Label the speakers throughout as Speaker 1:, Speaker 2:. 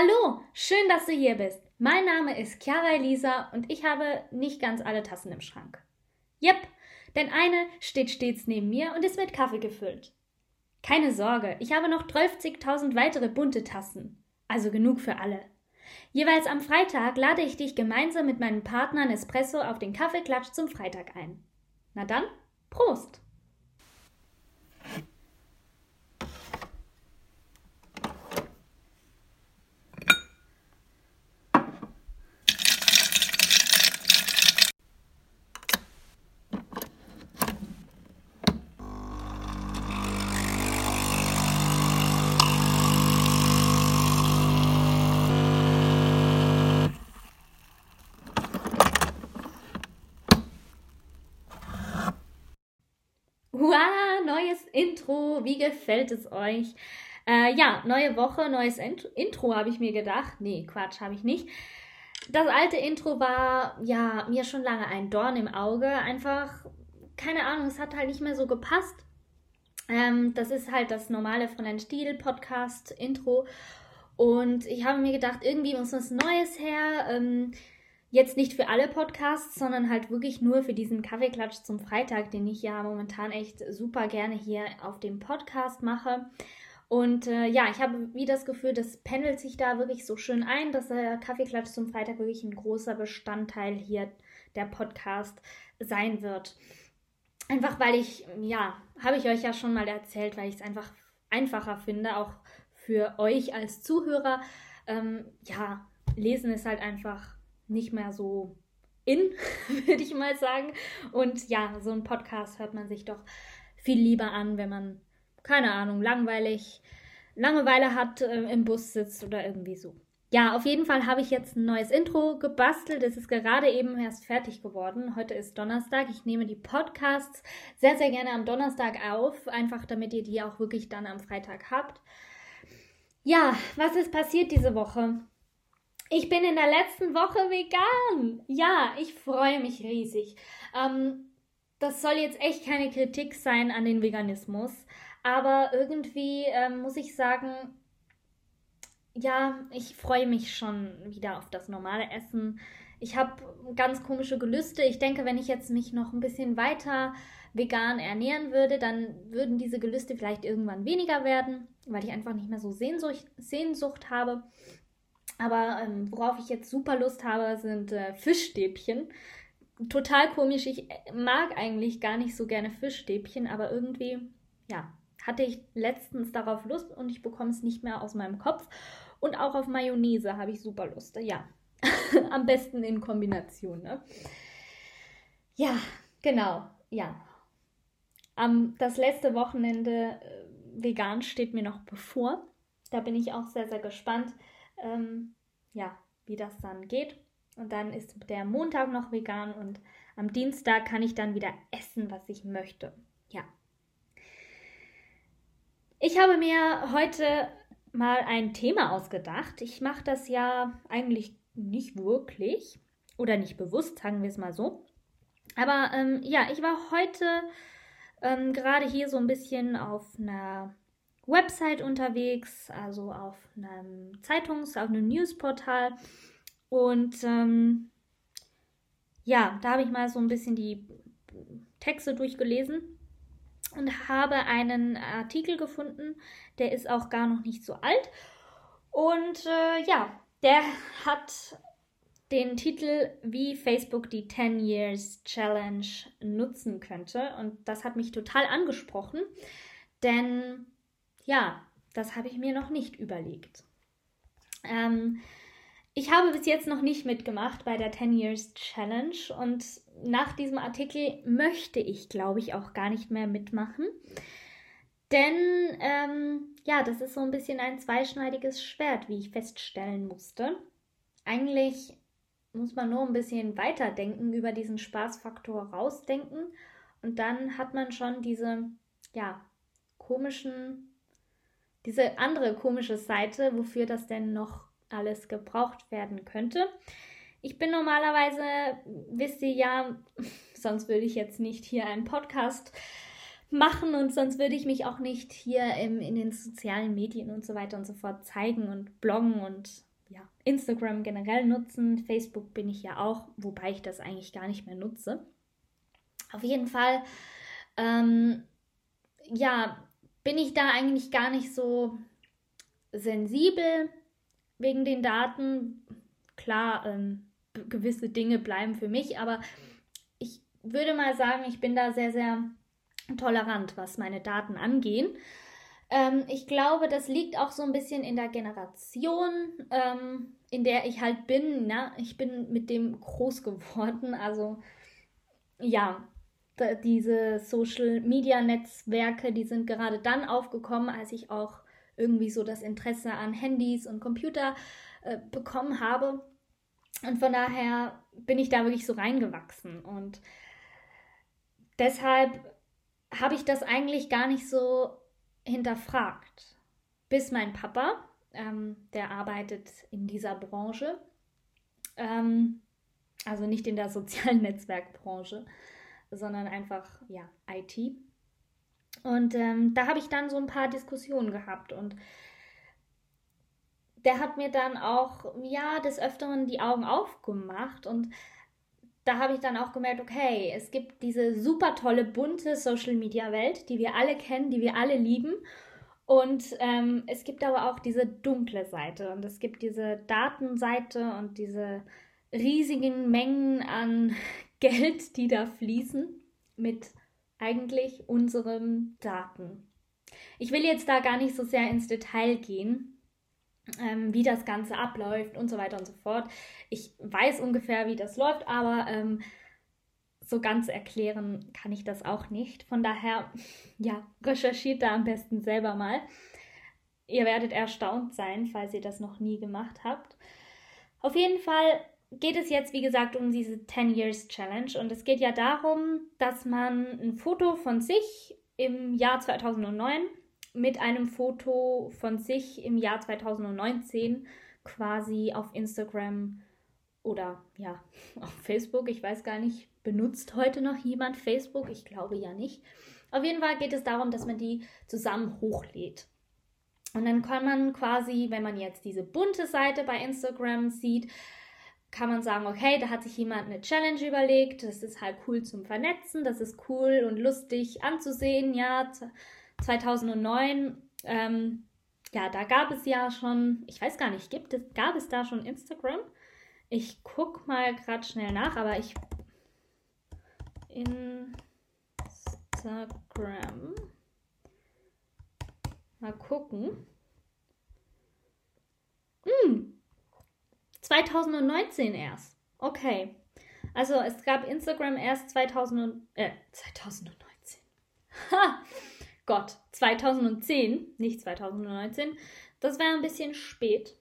Speaker 1: Hallo, schön, dass du hier bist. Mein Name ist Chiara Elisa und ich habe nicht ganz alle Tassen im Schrank. Jep, denn eine steht stets neben mir und ist mit Kaffee gefüllt. Keine Sorge, ich habe noch 12.000 weitere bunte Tassen. Also genug für alle. Jeweils am Freitag lade ich dich gemeinsam mit meinen Partnern Espresso auf den Kaffeeklatsch zum Freitag ein. Na dann, Prost! Wow, neues Intro. Wie gefällt es euch? Äh, ja, neue Woche, neues Int Intro habe ich mir gedacht. Nee, Quatsch, habe ich nicht. Das alte Intro war ja mir schon lange ein Dorn im Auge. Einfach, keine Ahnung, es hat halt nicht mehr so gepasst. Ähm, das ist halt das normale von ein Stil Podcast Intro. Und ich habe mir gedacht, irgendwie muss was Neues her. Ähm, Jetzt nicht für alle Podcasts, sondern halt wirklich nur für diesen Kaffeeklatsch zum Freitag, den ich ja momentan echt super gerne hier auf dem Podcast mache. Und äh, ja, ich habe wie das Gefühl, das pendelt sich da wirklich so schön ein, dass der Kaffeeklatsch zum Freitag wirklich ein großer Bestandteil hier der Podcast sein wird. Einfach weil ich, ja, habe ich euch ja schon mal erzählt, weil ich es einfach einfacher finde, auch für euch als Zuhörer. Ähm, ja, lesen ist halt einfach nicht mehr so in, würde ich mal sagen. Und ja, so ein Podcast hört man sich doch viel lieber an, wenn man, keine Ahnung, langweilig, Langeweile hat, äh, im Bus sitzt oder irgendwie so. Ja, auf jeden Fall habe ich jetzt ein neues Intro gebastelt. Es ist gerade eben erst fertig geworden. Heute ist Donnerstag. Ich nehme die Podcasts sehr, sehr gerne am Donnerstag auf, einfach damit ihr die auch wirklich dann am Freitag habt. Ja, was ist passiert diese Woche? Ich bin in der letzten Woche vegan. Ja, ich freue mich riesig. Ähm, das soll jetzt echt keine Kritik sein an den Veganismus, aber irgendwie ähm, muss ich sagen, ja, ich freue mich schon wieder auf das normale Essen. Ich habe ganz komische Gelüste. Ich denke, wenn ich jetzt mich noch ein bisschen weiter vegan ernähren würde, dann würden diese Gelüste vielleicht irgendwann weniger werden, weil ich einfach nicht mehr so Sehnsucht, Sehnsucht habe. Aber ähm, worauf ich jetzt super Lust habe, sind äh, Fischstäbchen. Total komisch. Ich äh, mag eigentlich gar nicht so gerne Fischstäbchen, aber irgendwie, ja, hatte ich letztens darauf Lust und ich bekomme es nicht mehr aus meinem Kopf. Und auch auf Mayonnaise habe ich super Lust. Ja, am besten in Kombination. Ne? Ja, genau. Ja. Um, das letzte Wochenende äh, vegan steht mir noch bevor. Da bin ich auch sehr, sehr gespannt ähm, ja, wie das dann geht. Und dann ist der Montag noch vegan und am Dienstag kann ich dann wieder essen, was ich möchte. Ja. Ich habe mir heute mal ein Thema ausgedacht. Ich mache das ja eigentlich nicht wirklich oder nicht bewusst, sagen wir es mal so. Aber ähm, ja, ich war heute ähm, gerade hier so ein bisschen auf einer Website unterwegs, also auf einem Zeitungs-, auf einem Newsportal. Und ähm, ja, da habe ich mal so ein bisschen die Texte durchgelesen und habe einen Artikel gefunden, der ist auch gar noch nicht so alt. Und äh, ja, der hat den Titel, wie Facebook die 10 Years Challenge nutzen könnte. Und das hat mich total angesprochen, denn ja, das habe ich mir noch nicht überlegt. Ähm, ich habe bis jetzt noch nicht mitgemacht bei der 10 Years Challenge und nach diesem Artikel möchte ich, glaube ich, auch gar nicht mehr mitmachen. Denn ähm, ja, das ist so ein bisschen ein zweischneidiges Schwert, wie ich feststellen musste. Eigentlich muss man nur ein bisschen weiterdenken, über diesen Spaßfaktor rausdenken und dann hat man schon diese ja, komischen diese andere komische Seite, wofür das denn noch alles gebraucht werden könnte. Ich bin normalerweise, wisst ihr ja, sonst würde ich jetzt nicht hier einen Podcast machen und sonst würde ich mich auch nicht hier im, in den sozialen Medien und so weiter und so fort zeigen und bloggen und ja, Instagram generell nutzen. Facebook bin ich ja auch, wobei ich das eigentlich gar nicht mehr nutze. Auf jeden Fall, ähm, ja, bin ich da eigentlich gar nicht so sensibel wegen den Daten. Klar, ähm, gewisse Dinge bleiben für mich, aber ich würde mal sagen, ich bin da sehr, sehr tolerant, was meine Daten angehen. Ähm, ich glaube, das liegt auch so ein bisschen in der Generation, ähm, in der ich halt bin. Na? Ich bin mit dem groß geworden. Also ja, diese Social-Media-Netzwerke, die sind gerade dann aufgekommen, als ich auch irgendwie so das Interesse an Handys und Computer äh, bekommen habe. Und von daher bin ich da wirklich so reingewachsen. Und deshalb habe ich das eigentlich gar nicht so hinterfragt. Bis mein Papa, ähm, der arbeitet in dieser Branche, ähm, also nicht in der sozialen Netzwerkbranche, sondern einfach ja IT. Und ähm, da habe ich dann so ein paar Diskussionen gehabt und der hat mir dann auch ja des Öfteren die Augen aufgemacht und da habe ich dann auch gemerkt, okay, es gibt diese super tolle, bunte Social-Media-Welt, die wir alle kennen, die wir alle lieben. Und ähm, es gibt aber auch diese dunkle Seite und es gibt diese Datenseite und diese riesigen Mengen an Geld, die da fließen mit eigentlich unseren Daten. Ich will jetzt da gar nicht so sehr ins Detail gehen, ähm, wie das Ganze abläuft und so weiter und so fort. Ich weiß ungefähr, wie das läuft, aber ähm, so ganz erklären kann ich das auch nicht. Von daher, ja, recherchiert da am besten selber mal. Ihr werdet erstaunt sein, falls ihr das noch nie gemacht habt. Auf jeden Fall geht es jetzt, wie gesagt, um diese 10 Years Challenge. Und es geht ja darum, dass man ein Foto von sich im Jahr 2009 mit einem Foto von sich im Jahr 2019 quasi auf Instagram oder ja, auf Facebook, ich weiß gar nicht, benutzt heute noch jemand Facebook? Ich glaube ja nicht. Auf jeden Fall geht es darum, dass man die zusammen hochlädt. Und dann kann man quasi, wenn man jetzt diese bunte Seite bei Instagram sieht, kann man sagen, okay, da hat sich jemand eine Challenge überlegt, das ist halt cool zum Vernetzen, das ist cool und lustig anzusehen, ja, 2009, ähm, ja, da gab es ja schon, ich weiß gar nicht, gibt es, gab es da schon Instagram? Ich guck mal gerade schnell nach, aber ich Instagram mal gucken. 2019 erst. Okay. Also es gab Instagram erst 2000 äh, 2019. Ha! Gott, 2010, nicht 2019. Das wäre ein bisschen spät.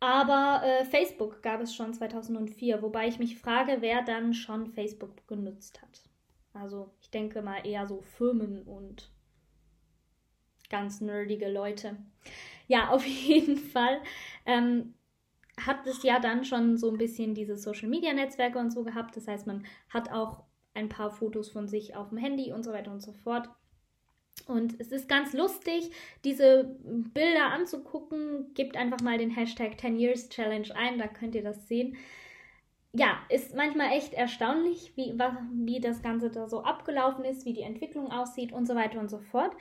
Speaker 1: Aber äh, Facebook gab es schon 2004, wobei ich mich frage, wer dann schon Facebook genutzt hat. Also ich denke mal eher so Firmen und ganz nerdige Leute. Ja, auf jeden Fall ähm, hat es ja dann schon so ein bisschen diese Social-Media-Netzwerke und so gehabt. Das heißt, man hat auch ein paar Fotos von sich auf dem Handy und so weiter und so fort. Und es ist ganz lustig, diese Bilder anzugucken. Gebt einfach mal den Hashtag 10 Years Challenge ein, da könnt ihr das sehen. Ja, ist manchmal echt erstaunlich, wie, wie das Ganze da so abgelaufen ist, wie die Entwicklung aussieht und so weiter und so fort.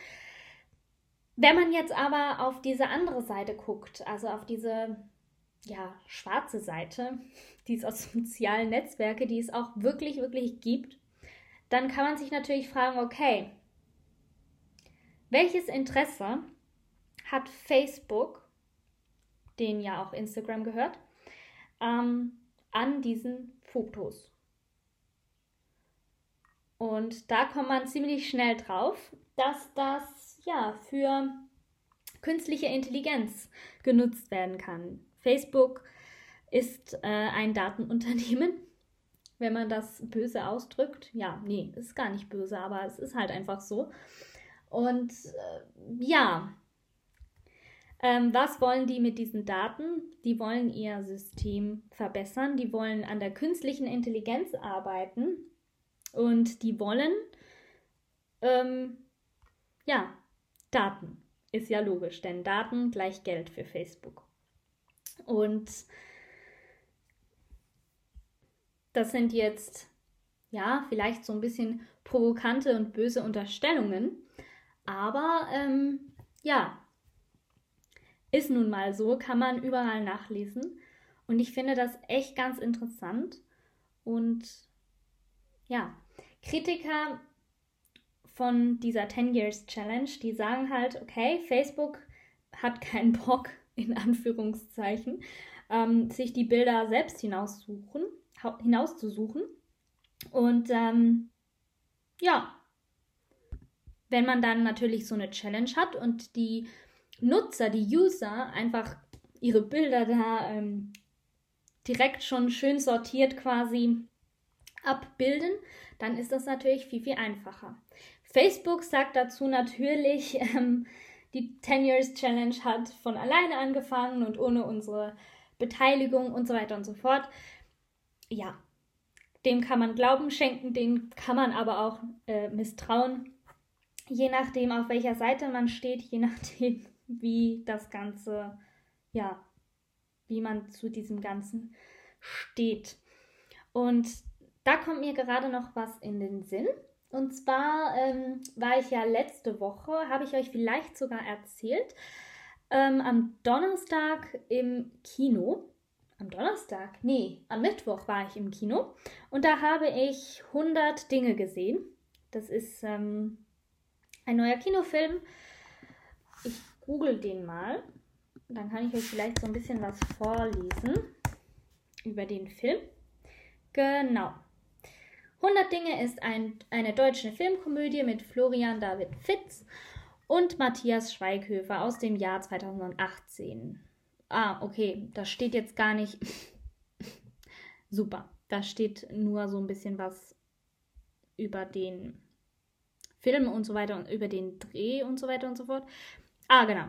Speaker 1: Wenn man jetzt aber auf diese andere Seite guckt, also auf diese ja, schwarze Seite, dieser sozialen Netzwerke, die es auch wirklich, wirklich gibt, dann kann man sich natürlich fragen, okay, welches Interesse hat Facebook, den ja auch Instagram gehört, ähm, an diesen Fotos? Und da kommt man ziemlich schnell drauf, dass das ja für künstliche Intelligenz genutzt werden kann. Facebook ist äh, ein Datenunternehmen, wenn man das böse ausdrückt. Ja, nee, ist gar nicht böse, aber es ist halt einfach so. Und äh, ja, ähm, was wollen die mit diesen Daten? Die wollen ihr System verbessern, die wollen an der künstlichen Intelligenz arbeiten und die wollen, ähm, ja, Daten. Ist ja logisch, denn Daten gleich Geld für Facebook. Und das sind jetzt, ja, vielleicht so ein bisschen provokante und böse Unterstellungen. Aber ähm, ja, ist nun mal so, kann man überall nachlesen. Und ich finde das echt ganz interessant. Und ja, Kritiker von dieser 10 Years Challenge, die sagen halt, okay, Facebook hat keinen Bock, in Anführungszeichen, ähm, sich die Bilder selbst hinaussuchen, hinauszusuchen. Und ähm, ja, wenn man dann natürlich so eine Challenge hat und die Nutzer, die User einfach ihre Bilder da ähm, direkt schon schön sortiert quasi abbilden, dann ist das natürlich viel, viel einfacher. Facebook sagt dazu natürlich, ähm, die 10 Years Challenge hat von alleine angefangen und ohne unsere Beteiligung und so weiter und so fort. Ja, dem kann man Glauben schenken, dem kann man aber auch äh, misstrauen. Je nachdem, auf welcher Seite man steht, je nachdem, wie das Ganze, ja, wie man zu diesem Ganzen steht. Und da kommt mir gerade noch was in den Sinn. Und zwar ähm, war ich ja letzte Woche, habe ich euch vielleicht sogar erzählt, ähm, am Donnerstag im Kino. Am Donnerstag? Nee, am Mittwoch war ich im Kino. Und da habe ich 100 Dinge gesehen. Das ist ähm, ein neuer Kinofilm. Ich google den mal. Dann kann ich euch vielleicht so ein bisschen was vorlesen über den Film. Genau. 100 Dinge ist ein, eine deutsche Filmkomödie mit Florian David Fitz und Matthias Schweighöfer aus dem Jahr 2018. Ah, okay, das steht jetzt gar nicht. Super, da steht nur so ein bisschen was über den Film und so weiter und über den Dreh und so weiter und so fort. Ah, genau.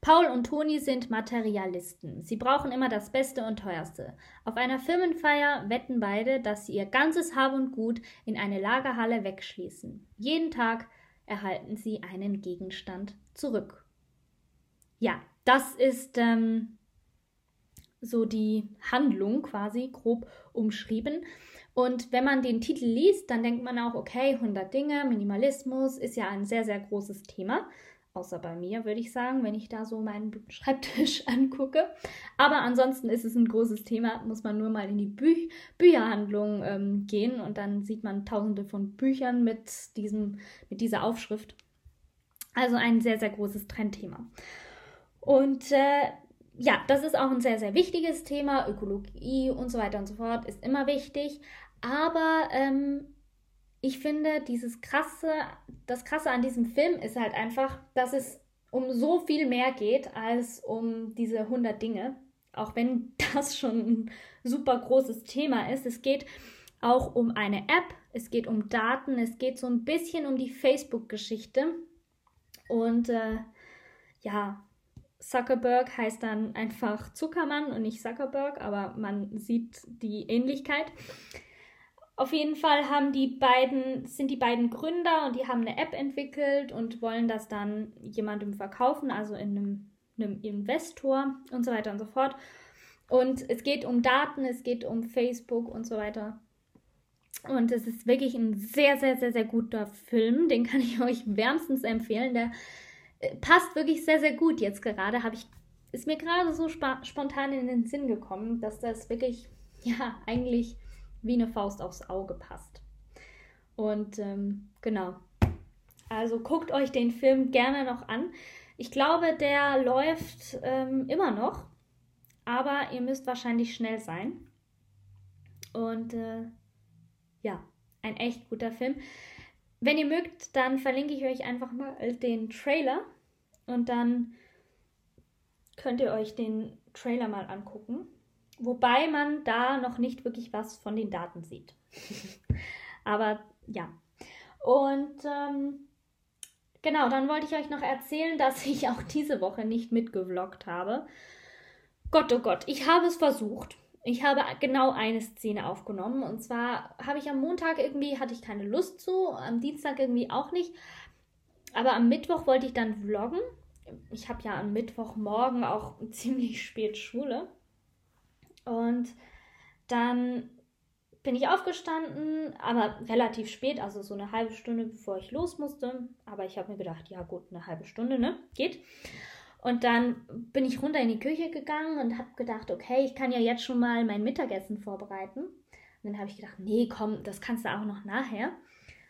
Speaker 1: Paul und Toni sind Materialisten. Sie brauchen immer das Beste und Teuerste. Auf einer Firmenfeier wetten beide, dass sie ihr ganzes Hab und Gut in eine Lagerhalle wegschließen. Jeden Tag erhalten sie einen Gegenstand zurück. Ja, das ist ähm, so die Handlung quasi grob umschrieben. Und wenn man den Titel liest, dann denkt man auch, okay, 100 Dinge, Minimalismus ist ja ein sehr, sehr großes Thema. Außer bei mir, würde ich sagen, wenn ich da so meinen Schreibtisch angucke. Aber ansonsten ist es ein großes Thema, muss man nur mal in die Bü Bücherhandlung ähm, gehen und dann sieht man tausende von Büchern mit, diesem, mit dieser Aufschrift. Also ein sehr, sehr großes Trendthema. Und äh, ja, das ist auch ein sehr, sehr wichtiges Thema. Ökologie und so weiter und so fort ist immer wichtig. Aber ähm, ich finde, dieses krasse, das krasse an diesem Film ist halt einfach, dass es um so viel mehr geht als um diese 100 Dinge. Auch wenn das schon ein super großes Thema ist. Es geht auch um eine App, es geht um Daten, es geht so ein bisschen um die Facebook-Geschichte. Und äh, ja, Zuckerberg heißt dann einfach Zuckermann und nicht Zuckerberg, aber man sieht die Ähnlichkeit. Auf jeden Fall haben die beiden, sind die beiden Gründer und die haben eine App entwickelt und wollen das dann jemandem verkaufen, also in einem, einem Investor und so weiter und so fort. Und es geht um Daten, es geht um Facebook und so weiter. Und es ist wirklich ein sehr, sehr, sehr, sehr guter Film. Den kann ich euch wärmstens empfehlen. Der äh, passt wirklich sehr, sehr gut jetzt gerade. Habe ich, ist mir gerade so spontan in den Sinn gekommen, dass das wirklich, ja, eigentlich wie eine Faust aufs Auge passt. Und ähm, genau. Also guckt euch den Film gerne noch an. Ich glaube, der läuft ähm, immer noch, aber ihr müsst wahrscheinlich schnell sein. Und äh, ja, ein echt guter Film. Wenn ihr mögt, dann verlinke ich euch einfach mal den Trailer und dann könnt ihr euch den Trailer mal angucken. Wobei man da noch nicht wirklich was von den Daten sieht. Aber ja. Und ähm, genau, dann wollte ich euch noch erzählen, dass ich auch diese Woche nicht mitgevloggt habe. Gott, oh Gott, ich habe es versucht. Ich habe genau eine Szene aufgenommen. Und zwar habe ich am Montag irgendwie, hatte ich keine Lust zu, am Dienstag irgendwie auch nicht. Aber am Mittwoch wollte ich dann vloggen. Ich habe ja am Mittwochmorgen auch ziemlich spät Schule. Und dann bin ich aufgestanden, aber relativ spät, also so eine halbe Stunde bevor ich los musste. Aber ich habe mir gedacht, ja gut, eine halbe Stunde, ne? Geht. Und dann bin ich runter in die Küche gegangen und habe gedacht, okay, ich kann ja jetzt schon mal mein Mittagessen vorbereiten. Und dann habe ich gedacht, nee, komm, das kannst du auch noch nachher.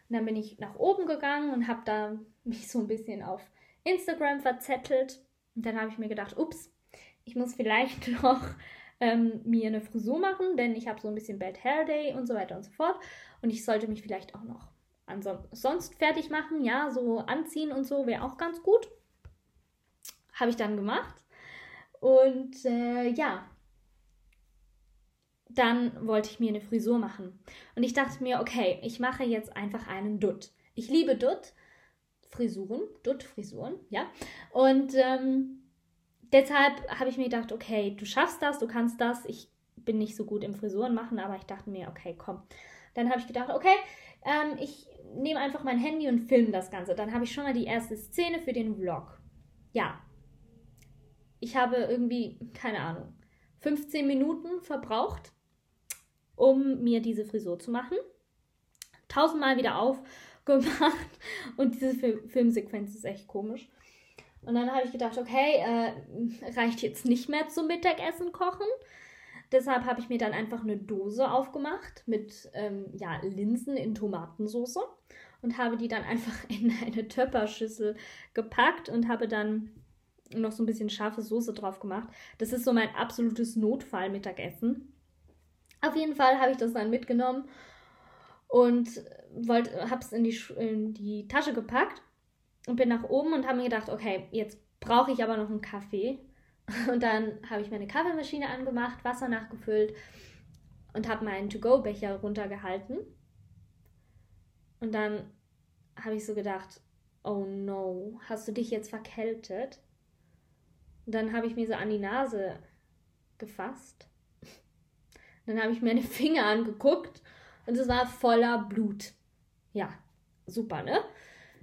Speaker 1: Und dann bin ich nach oben gegangen und habe da mich so ein bisschen auf Instagram verzettelt. Und dann habe ich mir gedacht, ups, ich muss vielleicht noch ähm, mir eine Frisur machen, denn ich habe so ein bisschen Bad Hair Day und so weiter und so fort. Und ich sollte mich vielleicht auch noch sonst fertig machen. Ja, so anziehen und so wäre auch ganz gut. Habe ich dann gemacht. Und äh, ja, dann wollte ich mir eine Frisur machen. Und ich dachte mir, okay, ich mache jetzt einfach einen Dutt. Ich liebe Dutt. Frisuren, Dutt-Frisuren, ja. Und ähm, deshalb habe ich mir gedacht, okay, du schaffst das, du kannst das. Ich bin nicht so gut im Frisuren machen, aber ich dachte mir, okay, komm. Dann habe ich gedacht, okay, ähm, ich nehme einfach mein Handy und filme das Ganze. Dann habe ich schon mal die erste Szene für den Vlog. Ja, ich habe irgendwie, keine Ahnung, 15 Minuten verbraucht, um mir diese Frisur zu machen. Tausendmal wieder aufgemacht und diese Filmsequenz ist echt komisch. Und dann habe ich gedacht, okay, äh, reicht jetzt nicht mehr zum Mittagessen kochen. Deshalb habe ich mir dann einfach eine Dose aufgemacht mit ähm, ja, Linsen in Tomatensauce und habe die dann einfach in eine Töpperschüssel gepackt und habe dann noch so ein bisschen scharfe Soße drauf gemacht. Das ist so mein absolutes Notfall-Mittagessen. Auf jeden Fall habe ich das dann mitgenommen und habe es in die, in die Tasche gepackt und bin nach oben und habe mir gedacht, okay, jetzt brauche ich aber noch einen Kaffee. Und dann habe ich meine Kaffeemaschine angemacht, Wasser nachgefüllt und habe meinen To-Go-Becher runtergehalten. Und dann habe ich so gedacht, oh no, hast du dich jetzt verkältet? Und dann habe ich mir so an die Nase gefasst. Dann habe ich meine Finger angeguckt und es war voller Blut. Ja, super, ne?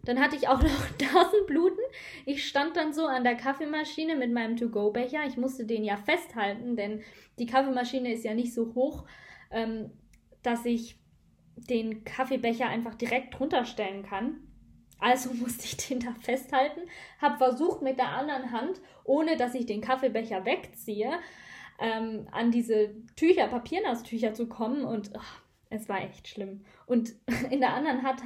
Speaker 1: Dann hatte ich auch noch Nasenbluten. Ich stand dann so an der Kaffeemaschine mit meinem To-Go-Becher. Ich musste den ja festhalten, denn die Kaffeemaschine ist ja nicht so hoch, ähm, dass ich den Kaffeebecher einfach direkt runterstellen kann. Also musste ich den da festhalten, habe versucht mit der anderen Hand, ohne dass ich den Kaffeebecher wegziehe, ähm, an diese Tücher, Papiernastücher zu kommen und oh, es war echt schlimm. Und in der anderen Hand,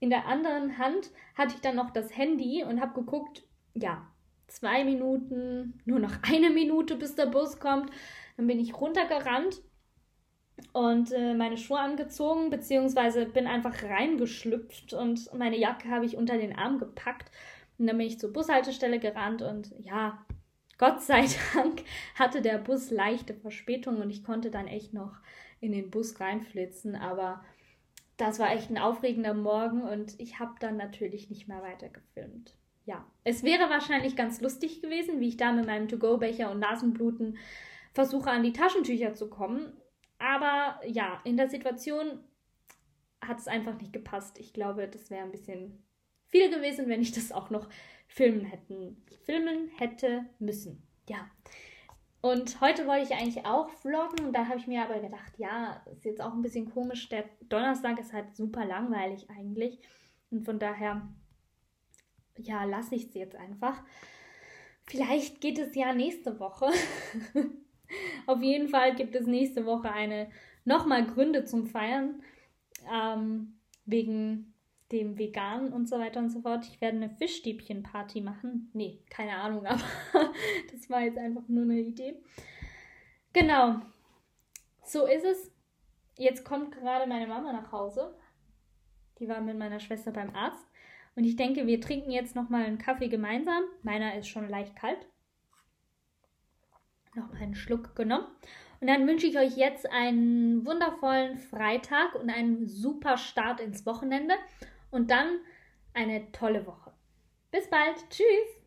Speaker 1: in der anderen Hand hatte ich dann noch das Handy und habe geguckt, ja, zwei Minuten, nur noch eine Minute, bis der Bus kommt. Dann bin ich runtergerannt und äh, meine Schuhe angezogen, beziehungsweise bin einfach reingeschlüpft und meine Jacke habe ich unter den Arm gepackt. Und dann bin ich zur Bushaltestelle gerannt und ja, Gott sei Dank hatte der Bus leichte Verspätung und ich konnte dann echt noch in den Bus reinflitzen, aber das war echt ein aufregender Morgen und ich habe dann natürlich nicht mehr weiter gefilmt. Ja, es wäre wahrscheinlich ganz lustig gewesen, wie ich da mit meinem To-Go-Becher und Nasenbluten versuche an die Taschentücher zu kommen. Aber ja, in der Situation hat es einfach nicht gepasst. Ich glaube, das wäre ein bisschen viel gewesen, wenn ich das auch noch filmen hätten, filmen hätte müssen. Ja. Und heute wollte ich eigentlich auch vloggen da habe ich mir aber gedacht, ja, ist jetzt auch ein bisschen komisch. Der Donnerstag ist halt super langweilig eigentlich. Und von daher, ja, lasse ich es jetzt einfach. Vielleicht geht es ja nächste Woche. Auf jeden Fall gibt es nächste Woche eine nochmal Gründe zum Feiern. Ähm, wegen dem Vegan und so weiter und so fort. Ich werde eine Fischstäbchen-Party machen. Nee, keine Ahnung, aber das war jetzt einfach nur eine Idee. Genau. So ist es. Jetzt kommt gerade meine Mama nach Hause. Die war mit meiner Schwester beim Arzt. Und ich denke, wir trinken jetzt nochmal einen Kaffee gemeinsam. Meiner ist schon leicht kalt noch einen Schluck genommen. Und dann wünsche ich euch jetzt einen wundervollen Freitag und einen super Start ins Wochenende und dann eine tolle Woche. Bis bald. Tschüss.